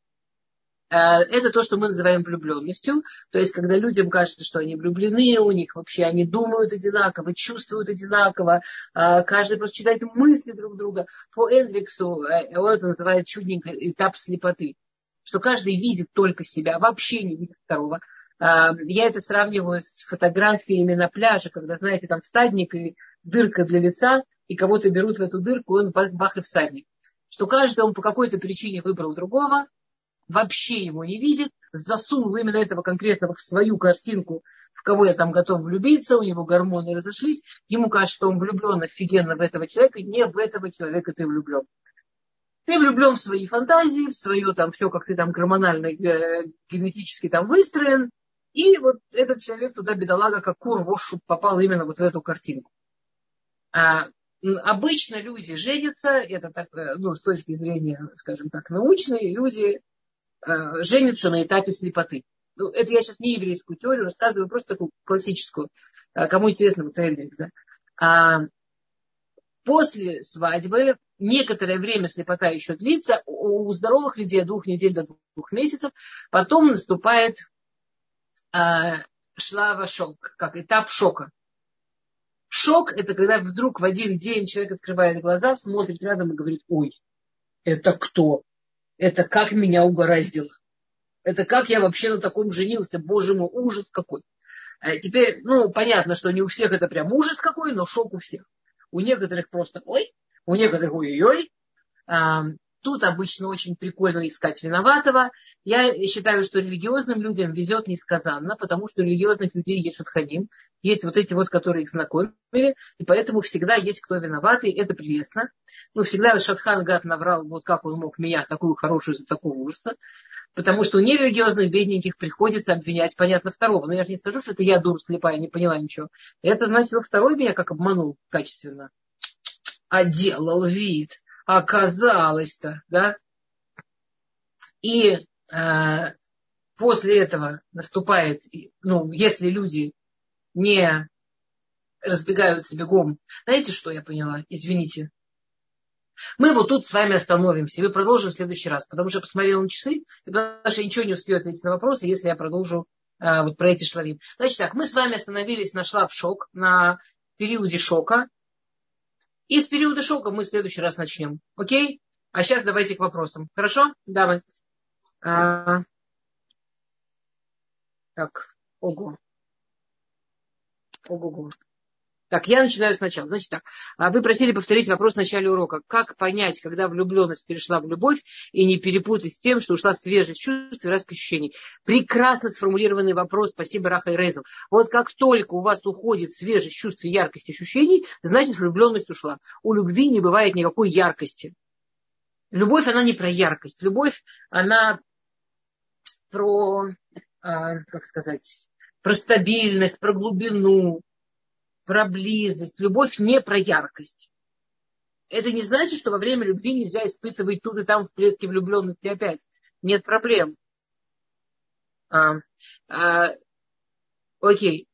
А, это то, что мы называем влюбленностью. То есть, когда людям кажется, что они влюблены, у них вообще они думают одинаково, чувствуют одинаково, а, каждый просто читает мысли друг друга. По Эндриксу э, он это называет чудненько этап слепоты. Что каждый видит только себя, вообще не видит второго. А, я это сравниваю с фотографиями на пляже, когда, знаете, там всадник и дырка для лица, и кого-то берут в эту дырку, и он бах и всадник. Что каждый он по какой-то причине выбрал другого, вообще его не видит, засунул именно этого конкретного в свою картинку, в кого я там готов влюбиться, у него гормоны разошлись, ему кажется, что он влюблен офигенно в этого человека, не в этого человека ты влюблен. Ты влюблен в свои фантазии, в свое там все, как ты там гормонально, э, генетически там выстроен, и вот этот человек туда, бедолага, как кур в попал именно вот в эту картинку. А, обычно люди женятся, это так, э, ну, с точки зрения, скажем так, научной, люди э, женятся на этапе слепоты. Ну, это я сейчас не еврейскую теорию рассказываю, просто такую классическую. А, кому интересно, вот Эндрикс, да. А, после свадьбы некоторое время слепота еще длится, у здоровых людей двух недель до двух месяцев, потом наступает а, шлава шок, как этап шока. Шок – это когда вдруг в один день человек открывает глаза, смотрит рядом и говорит, ой, это кто? Это как меня угораздило? Это как я вообще на таком женился? Боже мой, ужас какой. А теперь, ну, понятно, что не у всех это прям ужас какой, но шок у всех. У некоторых просто ой, у некоторых ой-ой-ой. Тут обычно очень прикольно искать виноватого. Я считаю, что религиозным людям везет несказанно, потому что религиозных людей есть шатханим, есть вот эти вот, которые их знакомили, и поэтому всегда есть кто виноватый, это прелестно. Ну, всегда Шатхан Гад наврал, вот как он мог меня, такую хорошую, за такого ужаса. Потому что у нерелигиозных бедненьких приходится обвинять, понятно, второго. Но я же не скажу, что это я дура слепая, не поняла ничего. Это, значит, второй меня как обманул качественно. А делал вид оказалось-то, да, И э, после этого наступает, ну, если люди не разбегаются бегом. Знаете, что я поняла? Извините. Мы вот тут с вами остановимся, и мы продолжим в следующий раз, потому что я посмотрела на часы, и я ничего не успею ответить на вопросы, если я продолжу а, вот про эти шлавим. Значит так, мы с вами остановились на шлав шок, на периоде шока. И с периода шока мы в следующий раз начнем. Окей? А сейчас давайте к вопросам. Хорошо? Давай. А, так, ого. Ого-го. Так, я начинаю сначала. Значит так, а вы просили повторить вопрос в начале урока. Как понять, когда влюбленность перешла в любовь и не перепутать с тем, что ушла свежесть чувств и разных ощущений? Прекрасно сформулированный вопрос. Спасибо, Раха и Рейзел. Вот как только у вас уходит свежесть чувств и яркость ощущений, значит влюбленность ушла. У любви не бывает никакой яркости. Любовь, она не про яркость. Любовь, она про, а, как сказать, про стабильность, про глубину, про близость. Любовь не про яркость. Это не значит, что во время любви нельзя испытывать тут и там всплески влюбленности опять. Нет проблем. А, а, окей.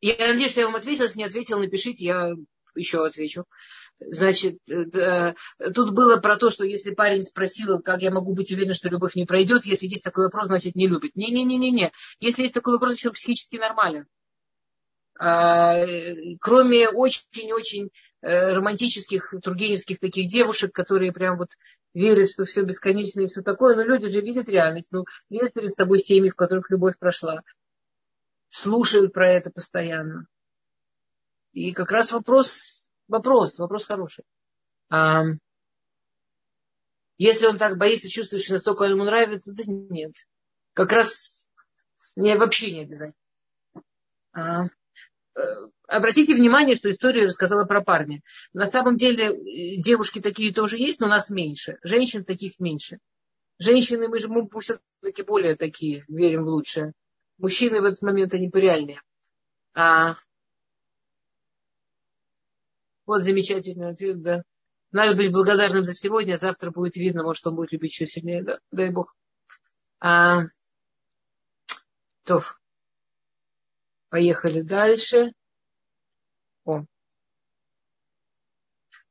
Я надеюсь, что я вам ответила. Если не ответила, напишите, я еще отвечу. Значит, э, тут было про то, что если парень спросил, как я могу быть уверен, что любовь не пройдет, если есть такой вопрос, значит не любит. Не-не-не-не-не. Если есть такой вопрос, еще психически нормален. А, кроме очень-очень э, романтических, тургеневских таких девушек, которые прям вот верят, что все бесконечно и все такое, но люди же видят реальность, ну, видят перед собой семьи, в которых любовь прошла, слушают про это постоянно. И как раз вопрос, вопрос, вопрос хороший. А, если он так боится, чувствует, что настолько ему нравится, да нет. Как раз не, вообще не обязательно. А, обратите внимание, что история рассказала про парня. На самом деле э, девушки такие тоже есть, но нас меньше. Женщин таких меньше. Женщины, мы же мы все-таки более такие, верим в лучшее. Мужчины в этот момент они реальнее. А... Вот замечательный ответ, да. Надо быть благодарным за сегодня, а завтра будет видно, может, он будет любить еще сильнее, да. Дай Бог. А... То. Поехали дальше. О.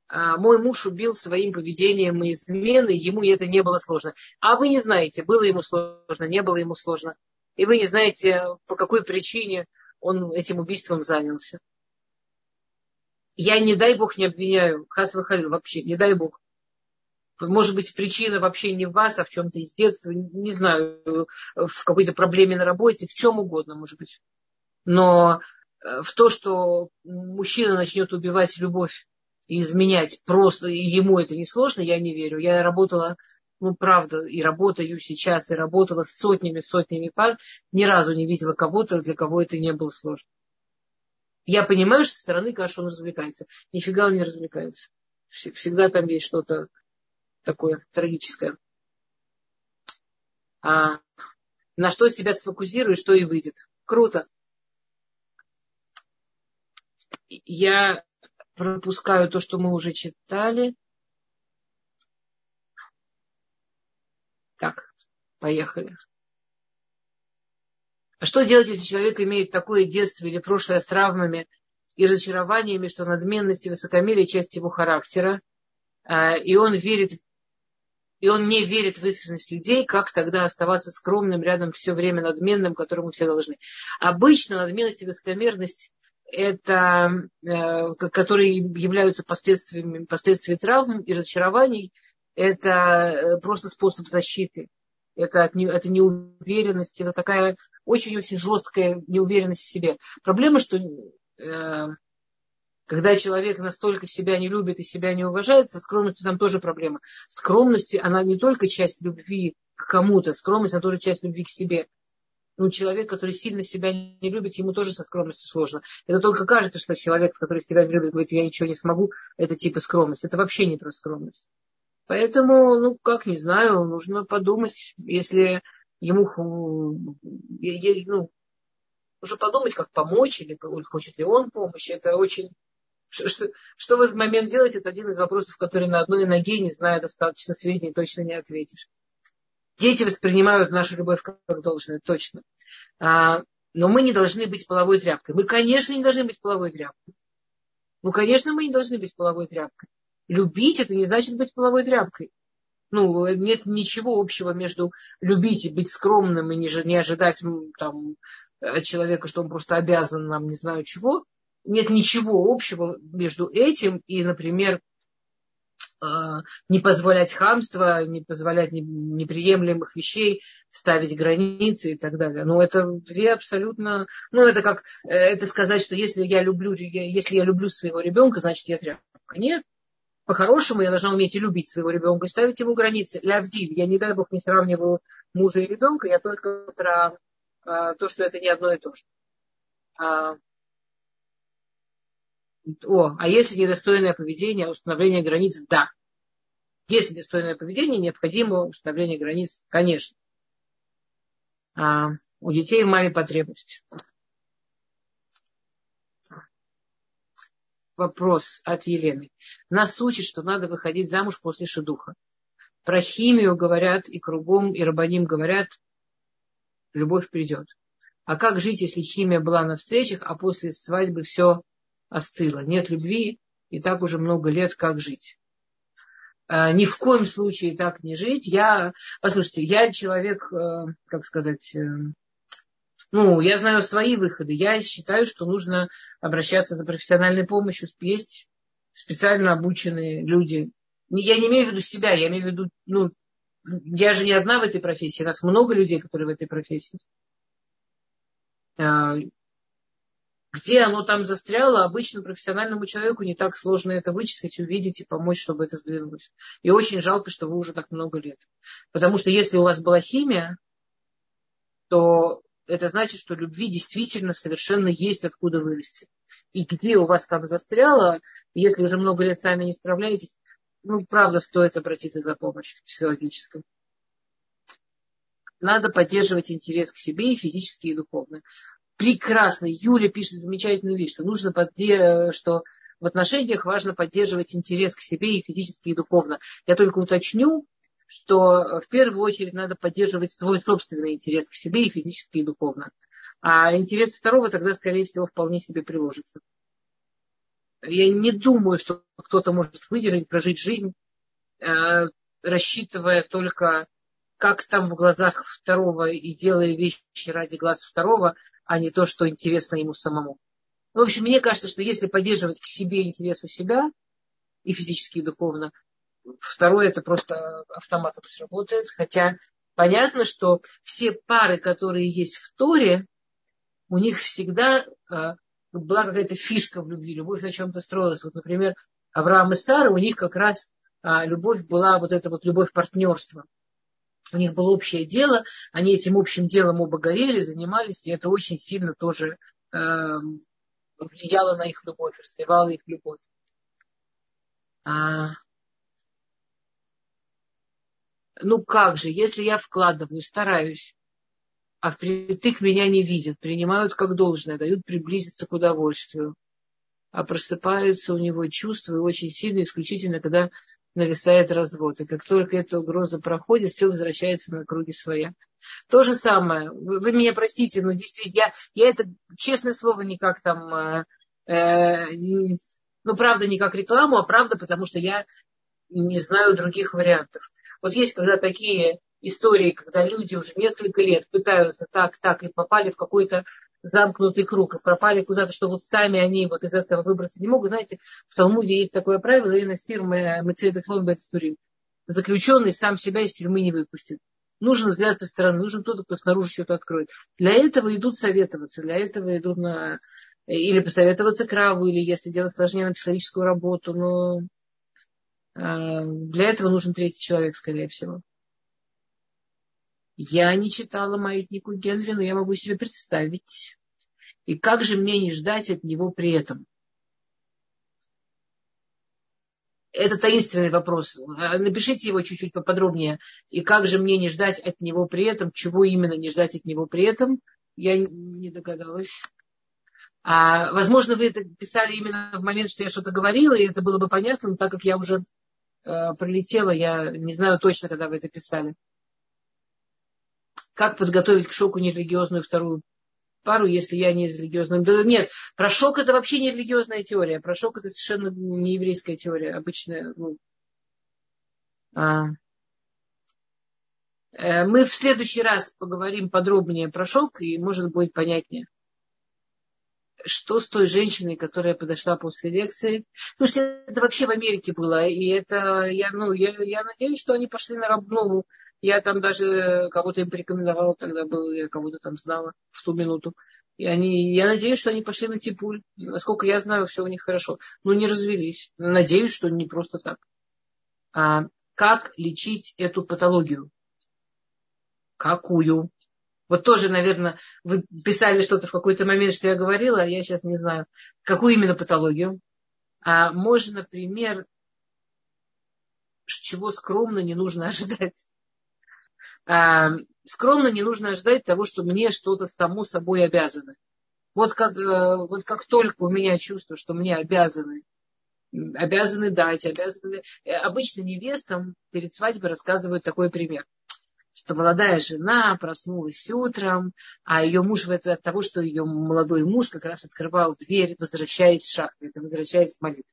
А, мой муж убил своим поведением и измены, ему это не было сложно. А вы не знаете, было ему сложно, не было ему сложно. И вы не знаете, по какой причине он этим убийством занялся. Я, не дай бог, не обвиняю Хас Халил вообще, не дай бог. Может быть, причина вообще не в вас, а в чем-то из детства, не знаю, в какой-то проблеме на работе, в чем угодно, может быть. Но э, в то, что мужчина начнет убивать любовь и изменять просто, ему это не сложно, я не верю. Я работала, ну, правда, и работаю сейчас, и работала с сотнями, сотнями пар, ни разу не видела кого-то, для кого это не было сложно. Я понимаю, что со стороны, конечно, он развлекается. Нифига он не развлекается. Всегда там есть что-то такое трагическое. А на что себя сфокусируешь, что и выйдет. Круто я пропускаю то, что мы уже читали. Так, поехали. А что делать, если человек имеет такое детство или прошлое с травмами и разочарованиями, что надменность и высокомерие часть его характера, а, и он верит, и он не верит в искренность людей, как тогда оставаться скромным рядом все время надменным, которому все должны. Обычно надменность и высокомерность это, э, которые являются последствиями, последствиями травм и разочарований, это э, просто способ защиты. Это, это неуверенность, это такая очень-очень жесткая неуверенность в себе. Проблема, что э, когда человек настолько себя не любит и себя не уважает, со скромностью там тоже проблема. Скромность, она не только часть любви к кому-то, скромность, она тоже часть любви к себе ну, человек, который сильно себя не любит, ему тоже со скромностью сложно. Это только кажется, что человек, который себя не любит, говорит, я ничего не смогу, это типа скромность. Это вообще не про скромность. Поэтому, ну, как, не знаю, нужно подумать, если ему, ну, нужно подумать, как помочь, или хочет ли он помощи. Это очень... Что, что в этот момент делать, это один из вопросов, который на одной ноге, не зная достаточно сведений, точно не ответишь. Дети воспринимают нашу любовь как, должное, точно. А, но мы не должны быть половой тряпкой. Мы, конечно, не должны быть половой тряпкой. Ну, конечно, мы не должны быть половой тряпкой. Любить это не значит быть половой тряпкой. Ну, нет ничего общего между любить и быть скромным и не, не ожидать там, от человека, что он просто обязан нам не знаю чего. Нет ничего общего между этим и, например, не позволять хамства, не позволять неприемлемых вещей, ставить границы и так далее. Но это две абсолютно... Ну, это как э, это сказать, что если я люблю, если я люблю своего ребенка, значит, я тряпка. Нет. По-хорошему, я должна уметь и любить своего ребенка, и ставить ему границы. Лявдиль. Я, не дай бог, не сравниваю мужа и ребенка, я только про а, то, что это не одно и то же. А, о, а если недостойное поведение, установление границ, да. Если недостойное поведение, необходимо установление границ, конечно. А у детей маме потребность. Вопрос от Елены. Нас учат, что надо выходить замуж после шедуха. Про химию говорят и кругом, и рабаним говорят, любовь придет. А как жить, если химия была на встречах, а после свадьбы все остыло. Нет любви, и так уже много лет как жить. А, ни в коем случае так не жить. Я, послушайте, я человек, э, как сказать, э, ну, я знаю свои выходы. Я считаю, что нужно обращаться за профессиональной помощью. Есть специально обученные люди. Я не имею в виду себя, я имею в виду, ну, я же не одна в этой профессии, у нас много людей, которые в этой профессии. Где оно там застряло, обычно профессиональному человеку не так сложно это вычислить, увидеть и помочь, чтобы это сдвинулось. И очень жалко, что вы уже так много лет. Потому что если у вас была химия, то это значит, что любви действительно совершенно есть откуда вырасти. И где у вас там застряло, если уже много лет сами не справляетесь, ну, правда, стоит обратиться за помощью психологической. Надо поддерживать интерес к себе и физически, и духовно прекрасно. Юля пишет замечательную вещь, что нужно что в отношениях важно поддерживать интерес к себе и физически, и духовно. Я только уточню, что в первую очередь надо поддерживать свой собственный интерес к себе и физически, и духовно. А интерес второго тогда, скорее всего, вполне себе приложится. Я не думаю, что кто-то может выдержать, прожить жизнь, э, рассчитывая только как там в глазах второго и делая вещи ради глаз второго, а не то, что интересно ему самому. В общем, мне кажется, что если поддерживать к себе интерес у себя, и физически, и духовно, второе это просто автоматом сработает. Хотя понятно, что все пары, которые есть в Торе, у них всегда а, была какая-то фишка в любви, любовь на чем-то строилась. Вот, например, Авраам и Сара, у них как раз а, любовь была вот эта вот любовь партнерства у них было общее дело, они этим общим делом оба горели, занимались, и это очень сильно тоже э, влияло на их любовь, развивало их любовь. А, ну как же, если я вкладываю, стараюсь, а впритык меня не видят, принимают как должное, дают приблизиться к удовольствию, а просыпаются у него чувства очень сильно, исключительно, когда нависает развод. И как только эта угроза проходит, все возвращается на круги своя. То же самое. Вы, вы меня простите, но действительно, я, я это, честное слово, никак там, э, э, ну, правда, не как рекламу, а правда, потому что я не знаю других вариантов. Вот есть когда такие истории, когда люди уже несколько лет пытаются так, так, и попали в какой-то замкнутый круг, пропали куда-то, что вот сами они вот из этого выбраться не могут. Знаете, в Талмуде есть такое правило, и на фирмы Заключенный сам себя из тюрьмы не выпустит. Нужен взгляд со стороны, нужен кто-то, кто снаружи что-то откроет. Для этого идут советоваться, для этого идут на или посоветоваться краву, или если дело сложнее на психологическую работу, но э, для этого нужен третий человек, скорее всего. Я не читала маятнику Генри, но я могу себе представить. И как же мне не ждать от него при этом? Это таинственный вопрос. Напишите его чуть-чуть поподробнее. И как же мне не ждать от него при этом? Чего именно не ждать от него при этом? Я не догадалась. А, возможно, вы это писали именно в момент, что я что-то говорила, и это было бы понятно, но так как я уже э, прилетела, я не знаю точно, когда вы это писали. Как подготовить к шоку нерелигиозную вторую пару, если я не из религиозной. Да, нет, про шок это вообще не религиозная теория. Про шок это совершенно не еврейская теория, обычная. Ну, а, э, мы в следующий раз поговорим подробнее про шок, и может будет понятнее что с той женщиной, которая подошла после лекции. Слушайте, это вообще в Америке было. И это, я, ну, я, я надеюсь, что они пошли на работу. Я там даже кого-то им порекомендовала, тогда был, я кого-то там знала в ту минуту. И они, я надеюсь, что они пошли на типуль. Насколько я знаю, все у них хорошо. Но не развелись. Надеюсь, что не просто так. А как лечить эту патологию? Какую? Вот тоже, наверное, вы писали что-то в какой-то момент, что я говорила, а я сейчас не знаю, какую именно патологию. А можно, например, чего скромно не нужно ожидать. Скромно не нужно ожидать того, что мне что-то само собой обязаны. Вот как, э, вот как только у меня чувство, что мне обязаны, обязаны дать, обязаны... Э, обычно невестам перед свадьбой рассказывают такой пример что молодая жена проснулась утром, а ее муж от того, что ее молодой муж как раз открывал дверь, возвращаясь с шахты, возвращаясь к молитве.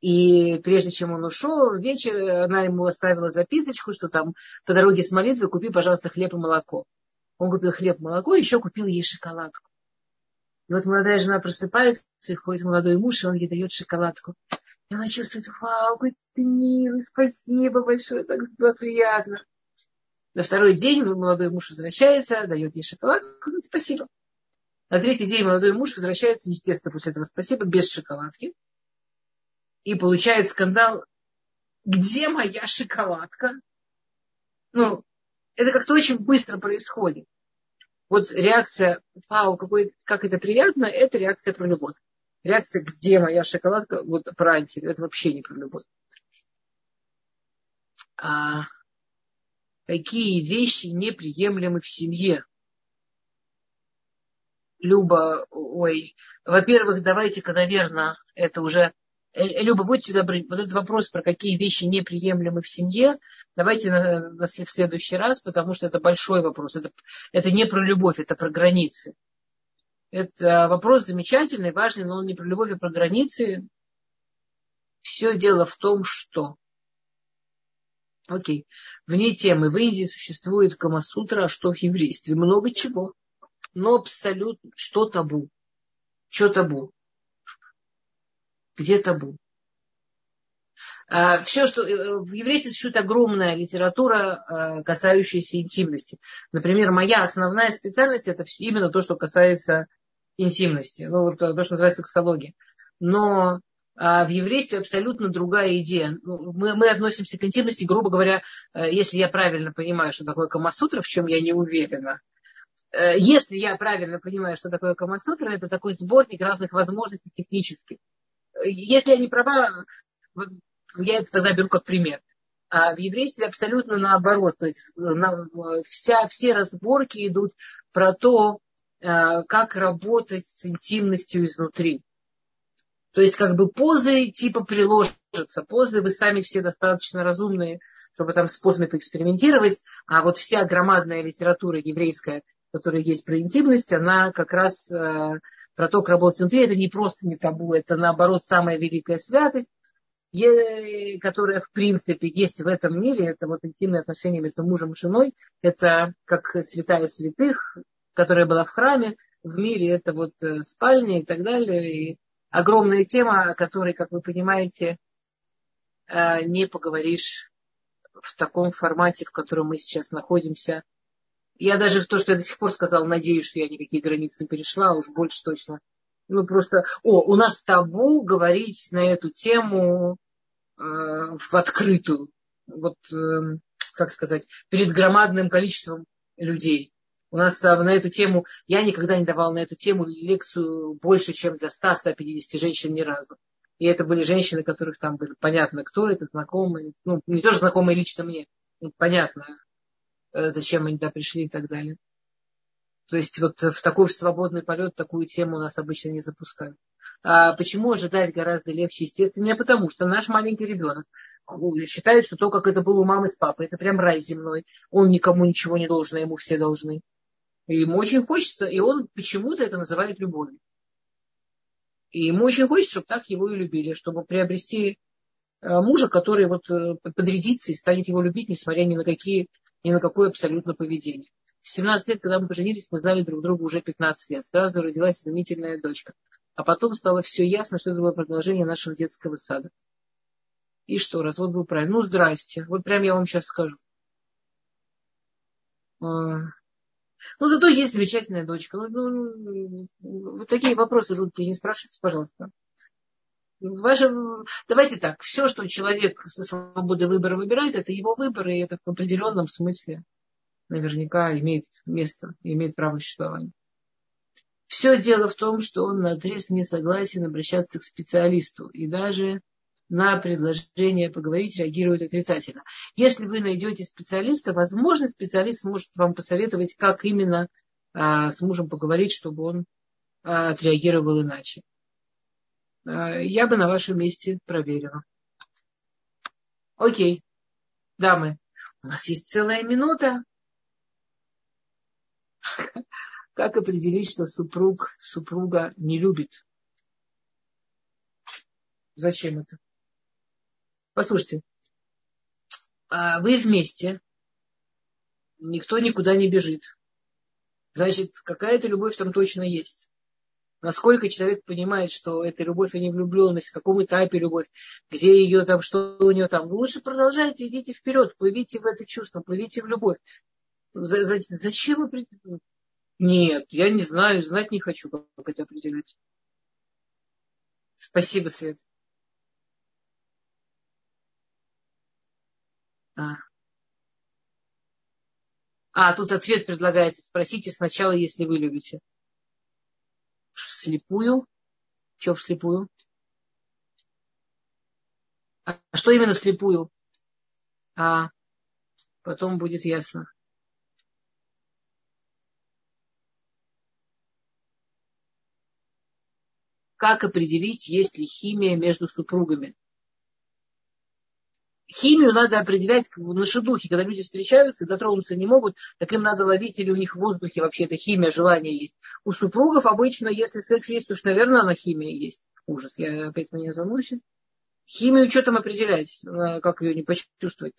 И прежде чем он ушел, вечер она ему оставила записочку, что там по дороге с молитвы купи, пожалуйста, хлеб и молоко. Он купил хлеб и молоко, еще купил ей шоколадку. И вот молодая жена просыпается, и входит молодой муж, и он ей дает шоколадку. И она чувствует, вау, какой ты милый, спасибо большое, так приятно. На второй день молодой муж возвращается, дает ей шоколад, говорит спасибо. На третий день молодой муж возвращается, естественно, после этого спасибо, без шоколадки. И получает скандал, где моя шоколадка? Ну, это как-то очень быстро происходит. Вот реакция, вау, какой, как это приятно, это реакция про любовь. Реакция, где моя шоколадка, вот про анти, это вообще не про любовь. А, какие вещи неприемлемы в семье. Люба, ой, во-первых, давайте-ка, наверное, это уже... Э, э, Люба, будьте добры, вот этот вопрос про какие вещи неприемлемы в семье, давайте на, на, в следующий раз, потому что это большой вопрос. Это, это не про любовь, это про границы. Это вопрос замечательный, важный, но он не про любовь, а про границы. Все дело в том, что Окей. Вне темы. В Индии существует Камасутра, а что в еврействе? Много чего. Но абсолютно что табу? Что табу? Где табу? А, Все, что э, в еврействе существует огромная литература, а, касающаяся интимности. Например, моя основная специальность это именно то, что касается интимности, ну, вот то, что называется сексология. Но а в еврействе абсолютно другая идея. Ну, мы, мы относимся к интимности, грубо говоря, э, если я правильно понимаю, что такое Камасутра, в чем я не уверена. Э, если я правильно понимаю, что такое Камасутра, это такой сборник разных возможностей технических. Если я не права, я это тогда беру как пример. А в еврействе абсолютно наоборот. То есть вся, все разборки идут про то, э, как работать с интимностью изнутри. То есть как бы позы типа приложатся. Позы вы сами все достаточно разумные, чтобы там способны поэкспериментировать. А вот вся громадная литература еврейская, которая есть про интимность, она как раз про то, как работать внутри. Это не просто не табу, это наоборот самая великая святость, которая в принципе есть в этом мире. Это вот интимные отношения между мужем и женой. Это как святая святых, которая была в храме. В мире это вот э, спальня и так далее. И огромная тема, о которой, как вы понимаете, э, не поговоришь в таком формате, в котором мы сейчас находимся. Я даже то, что я до сих пор сказала, надеюсь, что я никакие границы не перешла, а уж больше точно. Ну, просто, о, у нас табу говорить на эту тему э, в открытую. Вот, э, как сказать, перед громадным количеством людей. У нас а, на эту тему, я никогда не давала на эту тему лекцию больше, чем для 100-150 женщин ни разу. И это были женщины, которых там были понятно, кто это, знакомые. Ну, не тоже знакомые лично мне. Ну, понятно, э, зачем они туда пришли и так далее. То есть вот в такой свободный полет такую тему у нас обычно не запускают. А почему ожидать гораздо легче, естественно? Потому что наш маленький ребенок считает, что то, как это было у мамы с папой, это прям рай земной. Он никому ничего не должен, а ему все должны. И ему очень хочется, и он почему-то это называет любовью. И ему очень хочется, чтобы так его и любили, чтобы приобрести э, мужа, который вот э, подрядится и станет его любить, несмотря ни на какие, ни на какое абсолютно поведение. В 17 лет, когда мы поженились, мы знали друг друга уже 15 лет. Сразу родилась изумительная дочка. А потом стало все ясно, что это было продолжение нашего детского сада. И что, развод был правильный? Ну, здрасте. Вот прям я вам сейчас скажу. А, ну, зато есть замечательная дочка. Ну, ну, вот такие вопросы жуткие не спрашивайте, пожалуйста. Ваше, давайте так, все, что человек со свободой выбора выбирает, это его выбор, и это в определенном смысле наверняка имеет место, имеет право существования. Все дело в том, что он на отрез не согласен обращаться к специалисту и даже на предложение поговорить реагирует отрицательно. Если вы найдете специалиста, возможно, специалист сможет вам посоветовать, как именно а, с мужем поговорить, чтобы он а, отреагировал иначе. А, я бы на вашем месте проверила. Окей, дамы, у нас есть целая минута. Как определить, что супруг супруга не любит? Зачем это? Послушайте, а вы вместе, никто никуда не бежит. Значит, какая-то любовь там точно есть. Насколько человек понимает, что это любовь, а не влюбленность, в каком этапе любовь, где ее там, что у нее там. Лучше продолжайте, идите вперед, плывите в это чувство, плывите в любовь. Зачем вы нет, я не знаю, знать не хочу, как это определять. Спасибо, Свет. А. а, тут ответ предлагается. Спросите сначала, если вы любите. Вслепую? Что вслепую? А что именно вслепую? А, потом будет ясно. как определить, есть ли химия между супругами. Химию надо определять на шедухе, когда люди встречаются дотронуться не могут, так им надо ловить, или у них в воздухе вообще эта химия, желание есть. У супругов обычно, если секс есть, то наверное, она химия есть. Ужас, я опять меня заносит. Химию что там определять, как ее не почувствовать?